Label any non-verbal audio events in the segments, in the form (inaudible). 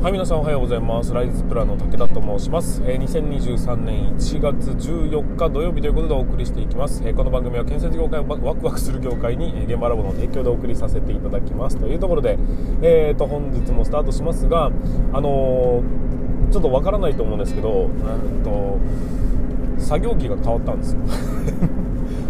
はい、皆さんおはようございます。ライズプランの武田と申します。えー、2023年1月14日土曜日ということでお送りしていきます。えー、この番組は建設業界をワクワクする業界に、えー、現場ラボの提供でお送りさせていただきます。というところで、えーと、本日もスタートしますが、あのー、ちょっとわからないと思うんですけど、えーと、作業着が変わったんですよ。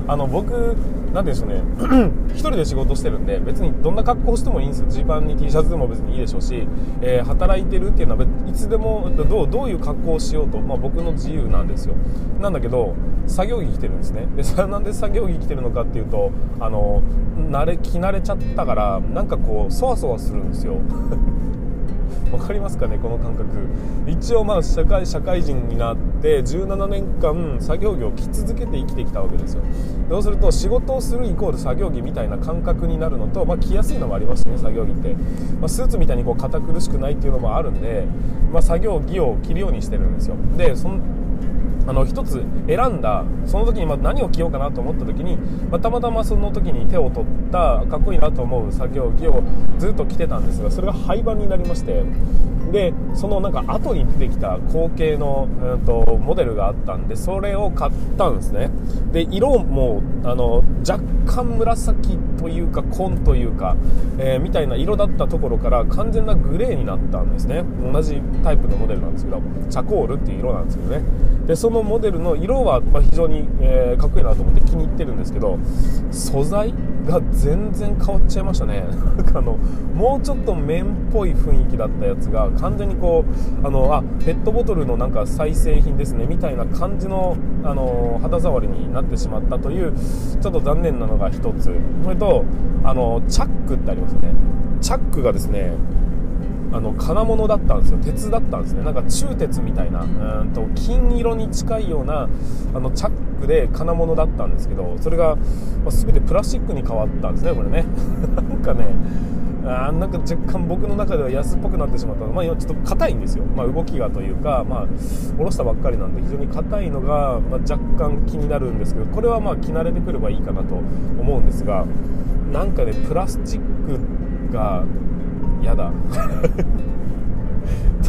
あの僕なんでしょうね。(clears throat) 一人で仕事してるんで別にどんな格好してもいいんです。よジーパンに T シャツでも別にいいでしょうし、えー、働いてるっていうのはいつでもどうどういう格好をしようと、まあ、僕の自由なんですよ。なんだけど作業着着てるんですね。でそれなんで作業着着てるのかっていうとあの慣れ着慣れちゃったからなんかこうそわそわするんですよ (laughs) (laughs) 分かりますかねこの感覚。一応まあ社会社会人になって17年間作業着を着続けて生きてきたわけですよ。そうすると仕事をするイコール作業着みたいな感覚になるのと、まあ、着やすいのもありますしね作業着って、まあ、スーツみたいにこう堅苦しくないっていうのもあるんで、まあ、作業着を着るようにしてるんですよ。でそのあの一つ選んだその時にま何を着ようかなと思った時に、まあ、たまたまその時に手を取ったかっこいいなと思う作業着をずっと着てたんですがそれが廃盤になりましてでそのなんか後に出てきた後継の、うんと、モデルがあったんでそれを買ったんですね。で色もあの若干紫というか紺というか、えー、みたいな色だったところから完全なグレーになったんですね。同じタイプのモデルなんですけどチャコールっていう色なんですけどね。でそのモデルの色は、ま非常に、えー、かっこいいなと思って気に入ってるんですけど素材が全然変わっちゃいましたね。(laughs) あのもうちょっと綿っぽい雰囲気だったやつが完全にこうあのあペットボトルのなんか再製品ですねみたいな感じのあの肌触りになってしまったというちょっと残念なのが1つ。それとあのチャックってありますね。チャックがですねあの金物だったんですよ。鉄だったんですね。なんか鋳鉄みたいな。うん。と金色に近いようなあのチャックで金物だったんですけどそれが、まあ、全てプラスチックに変わったんですねこれね。(laughs) なんかねあなんか若干僕の中では安っぽくなってしまったの。まあ、ちょっと硬いんですよ、まあ、動きがというか、まあ、下ろしたばっかりなんで非常に硬いのが、まあ、若干気になるんですけどこれはまあ着慣れてくればいいかなと思うんですがなんかねプラスチックが嫌だ。(laughs)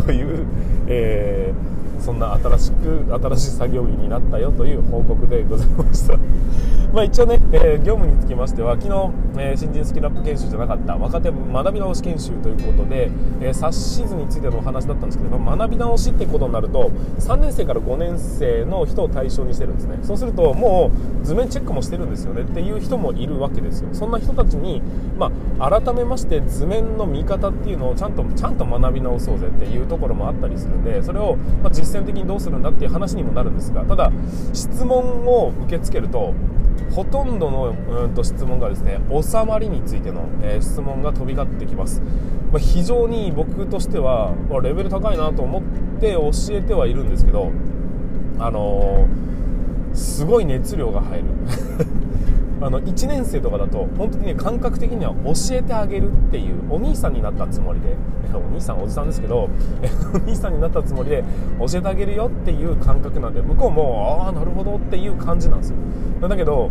という、えーそんな新しく新しい作業着になったよという報告でございました。(laughs) まあ一応ね、えー、業務につきましては昨日、えー、新人スキルアップ研修じゃなかった若手学び直し研修ということで、えー、冊子図についてのお話だったんですけど、学び直しってことになると3年生から5年生の人を対象にしてるんですね。そうするともう図面チェックもしてるんですよねっていう人もいるわけですよ。そんな人たちに、まあ、改めまして図面の見方っていうのをちゃんとちゃんと学び直そうぜっていうところもあったりするんでそれを、まあ、実践的にどうするんだっていう話にもなるんですがただ質問を受け付けるとほとんどのうんと質問がですね収まりについての、えー、質問が飛び交ってきます、まあ、非常に僕としてはまレベル高いなと思って教えてはいるんですけどあのー、すごい熱量が入る。あの1年生とかだと本当にね感覚的には教えてあげるっていうお兄さんになったつもりでお兄さんおじさんですけどお兄さんになったつもりで教えてあげるよっていう感覚なんで向こうもああなるほどっていう感じなんですよ。だけど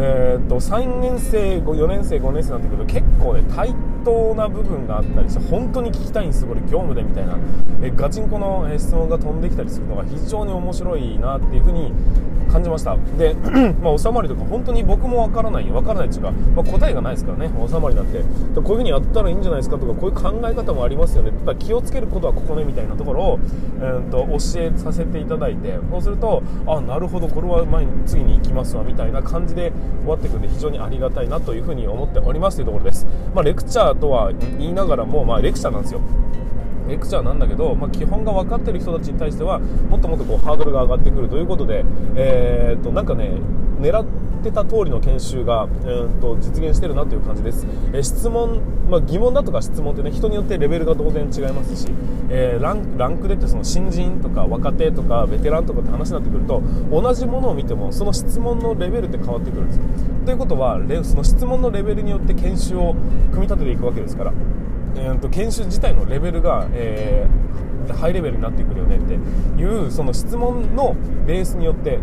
えー、っと3年生4年生5年生になってくると結構ね対等な部分があったりして本当に聞きたいんですこれ業務でみたいな。えガチンコの質問が飛んできたりするのが非常に面白いなっていうふうに感じました。で、(clears throat) まあ、収まりとか本当に僕もわからないわからないっていうか、まあ、答えがないですからね収まりなんて。こういう風にやったらいいんじゃないですかとかこういう考え方もありますよねだ気をつけることはここねみたいなところを、えー、と教えさせていただいてそうするとあなるほどこれは前に次に行きますわみたいな感じでわっていくんで非常にありがたいなというふうに思っておりますというところです、まあ、レクチャーとは言いながらも、まあ、レクチャーなんですよ。レクチャーなんだけど、まあ、基本が分かってる人たちに対してはもっともっとこうハードルが上がってくるということで、えー、となんかね狙ってってた通りの研修が、えー、と実現してるなという感じです、え、質問、まあ、疑問だとか質問ってね人によってレベルが当然違いますし、えー、ランランクでってその新人とか若手とかベテランとかって話になってくると同じものを見てもその質問のレベルって変わってくるんですよ。ということはその質問のレベルによって研修を組み立てていくわけですからえーと、研修自体のレベルが、えー、ハイレベルになってくるよねっていうその質問のベースによって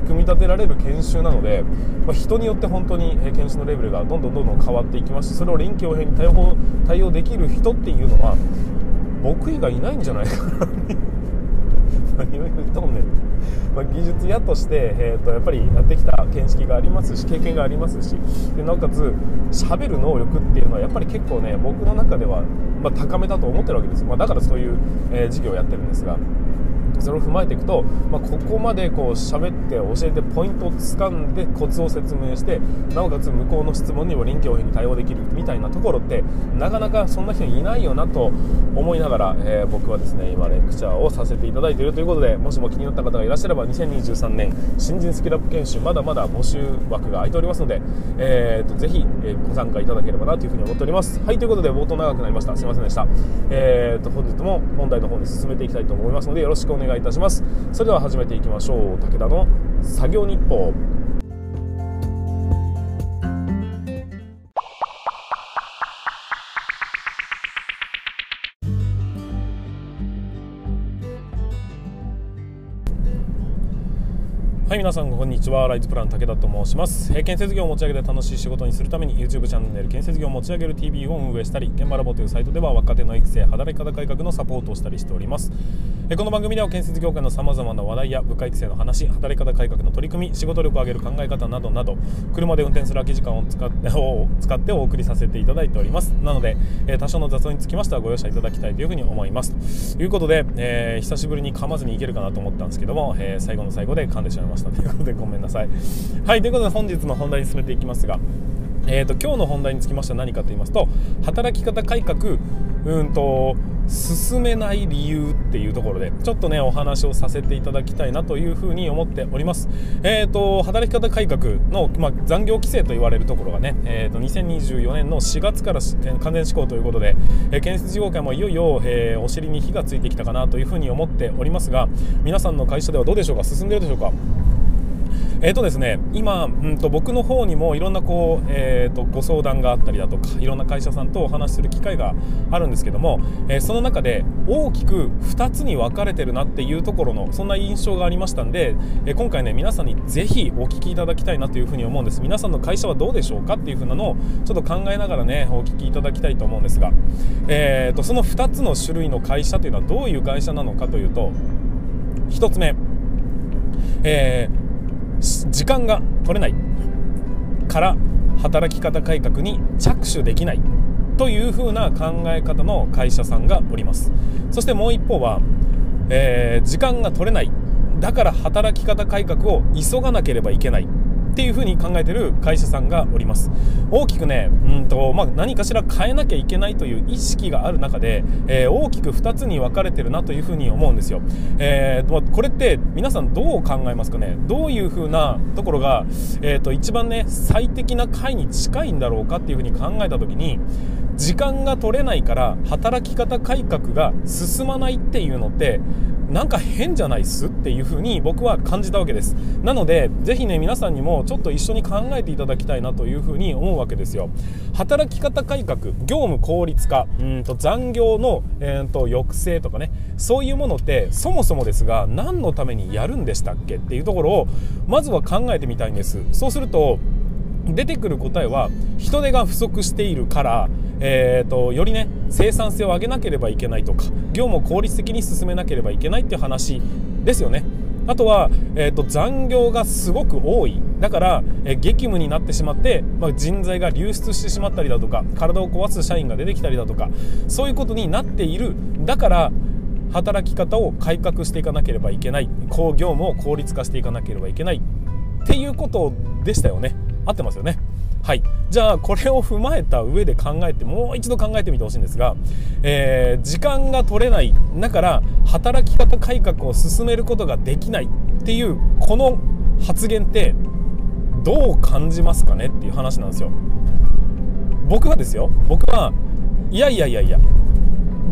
組み立てられる研修なので、まあ、人によって本当に研修のレベルがどんどんどんどん変わっていきますしそれを臨機応変に対応対応できる人っていうのは僕以外いないんじゃないかな何を言うとんねん、まあ、技術屋として、えーと、やっぱりやってきた見識がありますし経験がありますしでなおかつ喋る能力っていうのはやっぱり結構ね僕の中では、まあ、高めだと思ってるわけです、まあ、だからそういう、えー、事業をやってるんですが。それを踏まえていくと、まあ、ここまでこう喋って教えてポイントをつかんでコツを説明してなおかつ向こうの質問にも臨機応変に対応できるみたいなところってなかなかそんな人いないよなと思いながら、えー、僕はですね今レクチャーをさせていただいているということでもしも気になった方がいらっしゃれば2023年新人スキルアップ研修まだまだ募集枠が空いておりますので、えーと、ぜひ、ご参加いただければなというふうに思っております。はいということで冒頭長くなりました。すいませんでした。えーと本日も本題の方に進めていきたいと思いますのでよろしくお願い願いいたします。それでは始めていきましょう。武田の作業日報。はい皆さんこんにちは。ライズプラン武田と申します。建設業を持ち上げて楽しい仕事にするために YouTube チャンネル建設業を持ち上げる TV を運営したり現場ラボというサイトでは若手の育成働き方改革のサポートをしたりしております。この番組では建設業界のさまざまな話題や部下育成の話働き方改革の取り組み仕事力を上げる考え方などなど車で運転する空き時間を使って (laughs) を使ってお送りさせていただいております。なので、え多少の雑音につきましてはご容赦いただきたいというふうに思います。ということで、えー、久しぶりに噛まずにいけるかなと思ったんですけども、えー、最後の最後で噛んでしまいました。(laughs) ということでごめんなさい。はいということで本日の本題に進めていきますがえーと、今日の本題につきましては何かと言いますと働き方改革うんと進めない理由っていうところでちょっとねお話をさせていただきたいなというふうに思っております。えーと、働き方改革の、まあ、残業規制と言われるところがね、えーと、2024年の4月から完全施行ということで、えー、建設事業界もいよいよ、えー、お尻に火がついてきたかなというふうに思っておりますが皆さんの会社ではどうでしょうか？進んでいるでしょうか？えーとですね、今、うんと僕の方にもいろんなこう、えーと、ご相談があったりだとかいろんな会社さんとお話しする機会があるんですけども、えー、その中で大きく2つに分かれてるなっていうところのそんな印象がありましたんで、えー、今回ね皆さんにぜひお聞きいただきたいなというふうに思うんです。皆さんの会社はどうでしょうかっていうふうなのをちょっと考えながらねお聞きいただきたいと思うんですが、えーと、その2つの種類の会社というのはどういう会社なのかというと1つ目、えー時間が取れないから働き方改革に着手できないというふうな考え方の会社さんがおります。そしてもう一方は、えー、時間が取れない。だから働き方改革を急がなければいけない。っていうふうに考えてる会社さんがおります。大きくねうんと、まあ、何かしら変えなきゃいけないという意識がある中で、えー、大きく2つに分かれてるなというふうに思うんですよ、えー、これって皆さんどう考えますかね？どういうふうなところが、えーと、一番ね最適な解に近いんだろうかっていうふうに考えた時に時間が取れないから働き方改革が進まないっていうのってなんか変じゃないっすっていう風に僕は感じたわけです。なのでぜひね皆さんにもちょっと一緒に考えていただきたいなという風に思うわけですよ。働き方改革業務効率化うんと残業の、えー、と抑制とかねそういうものってそもそもですが何のためにやるんでしたっけっていうところをまずは考えてみたいんです。そうすると出てくる答えは人手が不足しているからえーと、よりね生産性を上げなければいけないとか業務を効率的に進めなければいけないっていう話ですよね。あとは、えーと、残業がすごく多い。だから、えー、激務になってしまって、まあ、人材が流出してしまったりだとか体を壊す社員が出てきたりだとかそういうことになっている。だから働き方を改革していかなければいけない。業務を効率化していかなければいけない。っていうことでしたよね。合ってますよね。はい。じゃあこれを踏まえた上で考えてもう一度考えてみてほしいんですが、えー、時間が取れないだから働き方改革を進めることができないっていうこの発言ってどう感じますかねっていう話なんですよ。僕はですよ。僕はいやいやいやいや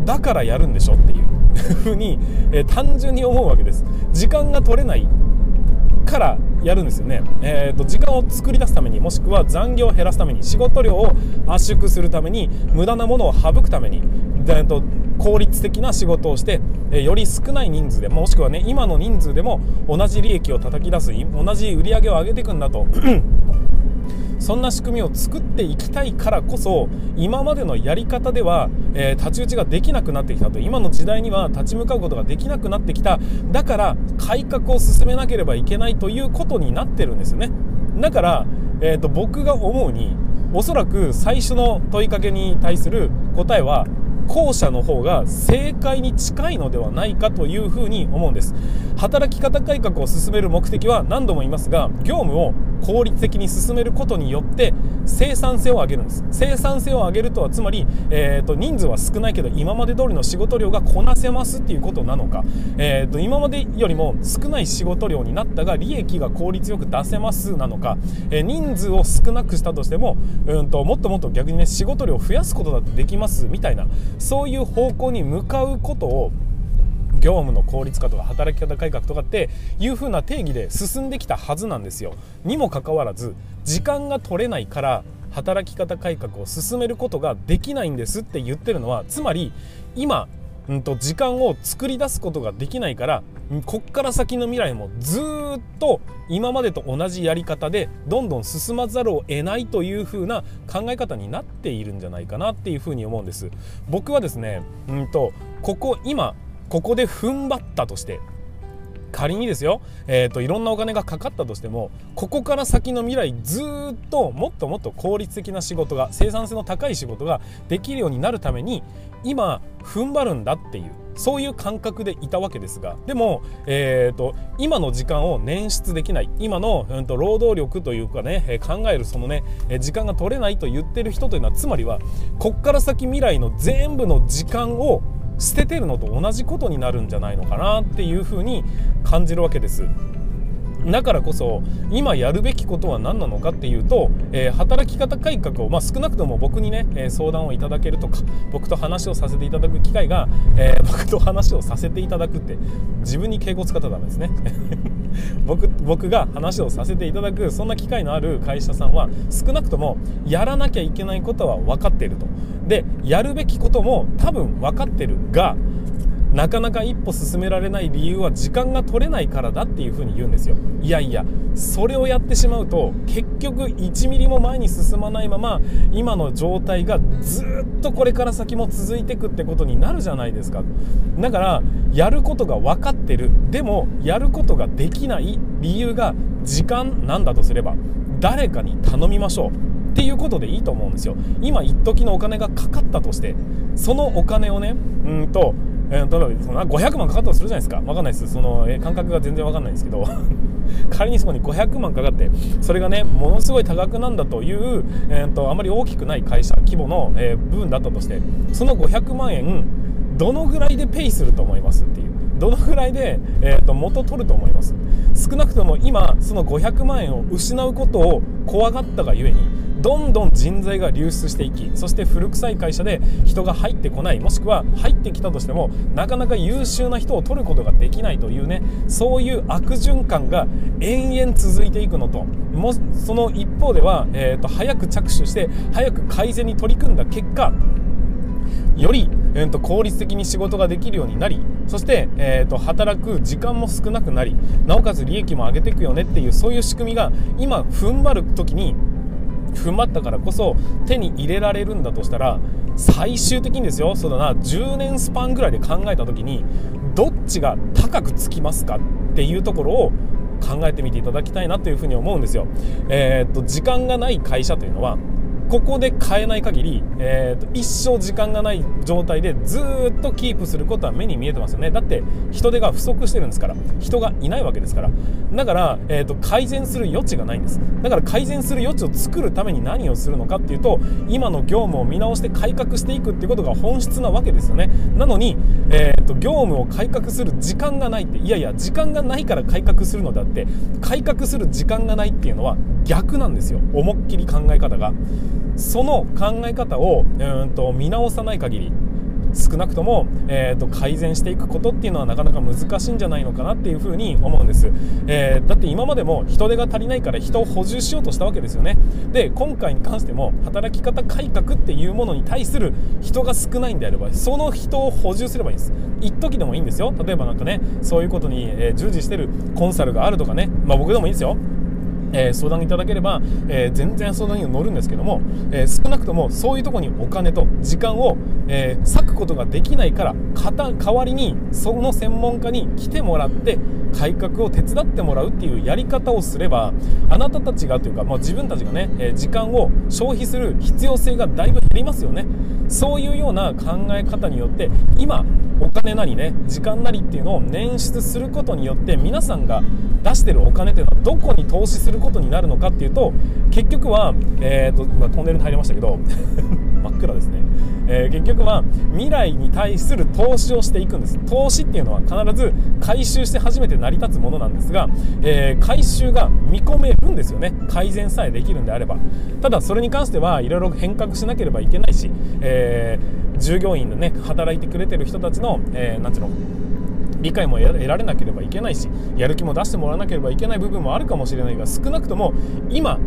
だからやるんでしょっていうふうに、えー、単純に思うわけです。時間が取れないからやるんですよね、えーと、時間を作り出すためにもしくは残業を減らすために仕事量を圧縮するために無駄なものを省くために、えーと、効率的な仕事をして、え、より少ない人数でもしくはね今の人数でも同じ利益を叩き出す同じ売り上げを上げていくんだとそんな仕組みを作っていきたいからこそ今までのやり方では、えー、太刀打ちができなくなってきたと。今の時代には立ち向かうことができなくなってきた。だから改革を進めなければいけないということになってるんですよね。だから、えーと僕が思うにおそらく最初の問いかけに対する答えは後者の方が正解に近いのではないかというふうに思うんです。働き方改革を進める目的は何度も言いますが業務を効率的に進めることによって生産性を上げるんです。生産性を上げるとはつまり、えーと、人数は少ないけど今まで通りの仕事量がこなせますっていうことなのか、えーと、今までよりも少ない仕事量になったが利益が効率よく出せますなのか、えー、人数を少なくしたとしてもうんともっともっと逆にね仕事量を増やすことだってできますみたいなそういう方向に向かうことを業務の効率化とか働き方改革とかっていう風な定義で進んできたはずなんですよ。にもかかわらず時間が取れないから働き方改革を進めることができないんですって言ってるのはつまり今うんと時間を作り出すことができないからこっから先の未来もずっと今までと同じやり方でどんどん進まざるを得ないという風な考え方になっているんじゃないかなっていう風に思うんです僕はですねうんとここ今ここで踏ん張ったとして仮にですよ、えーと、いろんなお金がかかったとしてもここから先の未来ずっともっともっと効率的な仕事が生産性の高い仕事ができるようになるために今踏ん張るんだっていうそういう感覚でいたわけですがでも、えーと、今の時間を捻出できない今の、うんと、労働力というかね考えるそのね時間が取れないと言ってる人というのはつまりはこっから先未来の全部の時間を捨ててるのと同じことになるんじゃないのかなっていうふうに感じるわけです。だからこそ今やるべきことは何なのかっていうと、えー、働き方改革を、まあ、少なくとも僕にね、え、相談をいただけるとか僕と話をさせていただく機会が、えー、僕と話をさせていただくって自分に敬語使ったらダメですね。(laughs) 僕僕が話をさせていただくそんな機会のある会社さんは少なくともやらなきゃいけないことは分かっていると。でやるべきことも多分分かってるがなかなか一歩進められない理由は時間が取れないからだっていうふうに言うんですよ。いやいやそれをやってしまうと結局1ミリも前に進まないまま今の状態がずっとこれから先も続いていくってことになるじゃないですか。だからやることが分かってる。でもやることができない理由が時間なんだとすれば誰かに頼みましょう。っていうことでいいと思うんですよ。今一時のお金がかかったとしてそのお金をねうんとえー、例えばその500万かかったとするじゃないですか。分かんないです。その、えー、感覚が全然分かんないんですけど。(laughs) 仮にそこに500万かかってそれがねものすごい多額なんだという、えーと、あまり大きくない会社規模の、えー、部分だったとしてその500万円どのぐらいでペイすると思いますっていう。どのぐらいで、えーと元取ると思います。少なくとも今その500万円を失うことを怖がったがゆえにどんどん人材が流出していきそして古臭い会社で人が入ってこないもしくは入ってきたとしてもなかなか優秀な人を取ることができないというねそういう悪循環が延々続いていくのともその一方では、えーと、早く着手して早く改善に取り組んだ結果より、えーと、効率的に仕事ができるようになりそして、えーと働く時間も少なくなりなおかつ利益も上げていくよねっていうそういう仕組みが今踏ん張る時に踏ん張ったからこそ手に入れられるんだとしたら最終的にですよそうだな10年スパンぐらいで考えた時にどっちが高くつきますかっていうところを考えてみていただきたいなというふうに思うんですよ。えー、っと時間がない会社というのはここで変えない限り、えーと、一生時間がない状態でずっとキープすることは目に見えてますよね。だって人手が不足してるんですから。人がいないわけですから。だから、えーと、改善する余地がないんです。だから改善する余地を作るために何をするのかっていうと今の業務を見直して改革していくっていうことが本質なわけですよね。なのに、えーと、業務を改革する時間がないっていやいや時間がないから改革するのであって改革する時間がないっていうのは逆なんですよ。思いっきり考え方が。その考え方をうんと見直さない限り少なくとも、えーと、改善していくことっていうのはなかなか難しいんじゃないのかなっていうふうに思うんです、えー、だって今までも人手が足りないから人を補充しようとしたわけですよね。で今回に関しても働き方改革っていうものに対する人が少ないんであればその人を補充すればいいんです。一時でもいいんですよ。例えばなんかねそういうことに、え従事してるコンサルがあるとかね。まあ僕でもいいですよ。えー、相談いただければ、えー、全然相談に乗るんですけども、えー、少なくともそういうところにお金と時間を、え割くことができないから代わりにその専門家に来てもらって改革を手伝ってもらうっていうやり方をすればあなたたちがというか、まあ、自分たちがね、え時間を消費する必要性がだいぶ減りますよね。そういうような考え方によって今お金なりね時間なりっていうのを捻出することによって皆さんが出してるお金っていうのはどこに投資することになるのかっていうと結局は、えーとま、トンネルに入りましたけど (laughs) 真っ暗ですね、えー、結局は未来に対する投資をしていくんです。投資っていうのは必ず回収して初めて成り立つものなんですが、えー、回収が見込めるんですよね。改善さえできるんであれば。ただそれに関してはいろいろ変革しなければいけないし、えー、従業員のね働いてくれてる人たちの、えー、なんていうの理解も得られなければいけないしやる気も出してもらわなければいけない部分もあるかもしれないが少なくとも今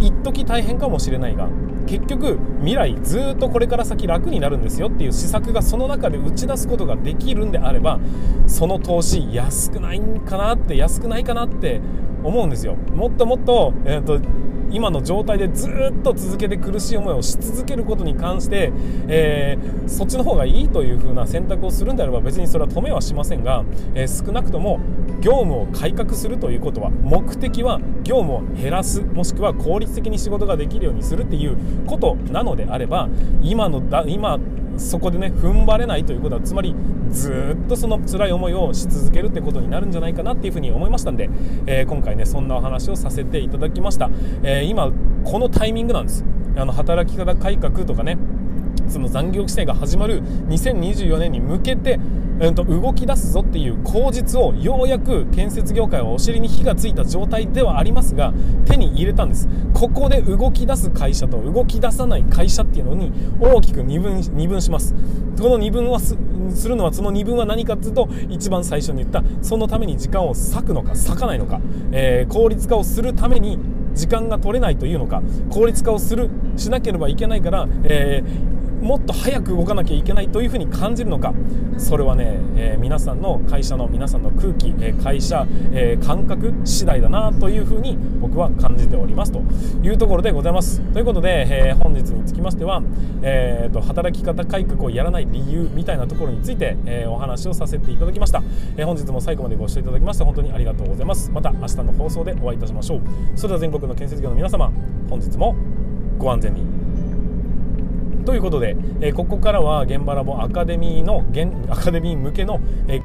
一時大変かもしれないが結局未来ずっとこれから先楽になるんですよっていう施策がその中で打ち出すことができるんであればその投資安くないんかなって安くないかなって思うんですよ。もっともっと,、えーと今の状態でずっと続けて苦しい思いをし続けることに関して、えー、そっちの方がいいという風な選択をするんであれば別にそれは止めはしませんが、えー、少なくとも業務を改革するということは目的は業務を減らすもしくは効率的に仕事ができるようにするっていうことなのであれば今のだ今そこでね踏ん張れないということはつまりずっとその辛い思いをし続けるってことになるんじゃないかなっていうふうに思いましたんで、えー、今回ねそんなお話をさせていただきました、えー、今このタイミングなんです。あの働き方改革とかねその残業規制が始まる2024年に向けてうん、と動き出すぞっていう口実をようやく建設業界はお尻に火がついた状態ではありますが手に入れたんです。ここで動き出す会社と動き出さない会社っていうのに大きく二分二分します。この二分はするのはその二分は何かっていうと一番最初に言ったそのために時間を割くのか割かないのか、えー、効率化をするために時間が取れないというのか効率化をするしなければいけないから、えーもっと早く動かなきゃいけないというふうに感じるのか。それはね、えー、皆さんの会社の皆さんの空気、えー、会社、えー、感覚次第だなというふうに僕は感じておりますと。いうところでございます。ということで、え本日につきましては、えーと、働き方改革をやらない理由みたいなところについて、えお話をさせていただきました、え本日も最後までご視聴いただきまして本当にありがとうございます。また明日の放送でお会いいたしましょう。それでは全国の建設業の皆様本日もご安全に。ということで、えー、ここからは現場ラボアカデミーの現アカデミー向けの、えー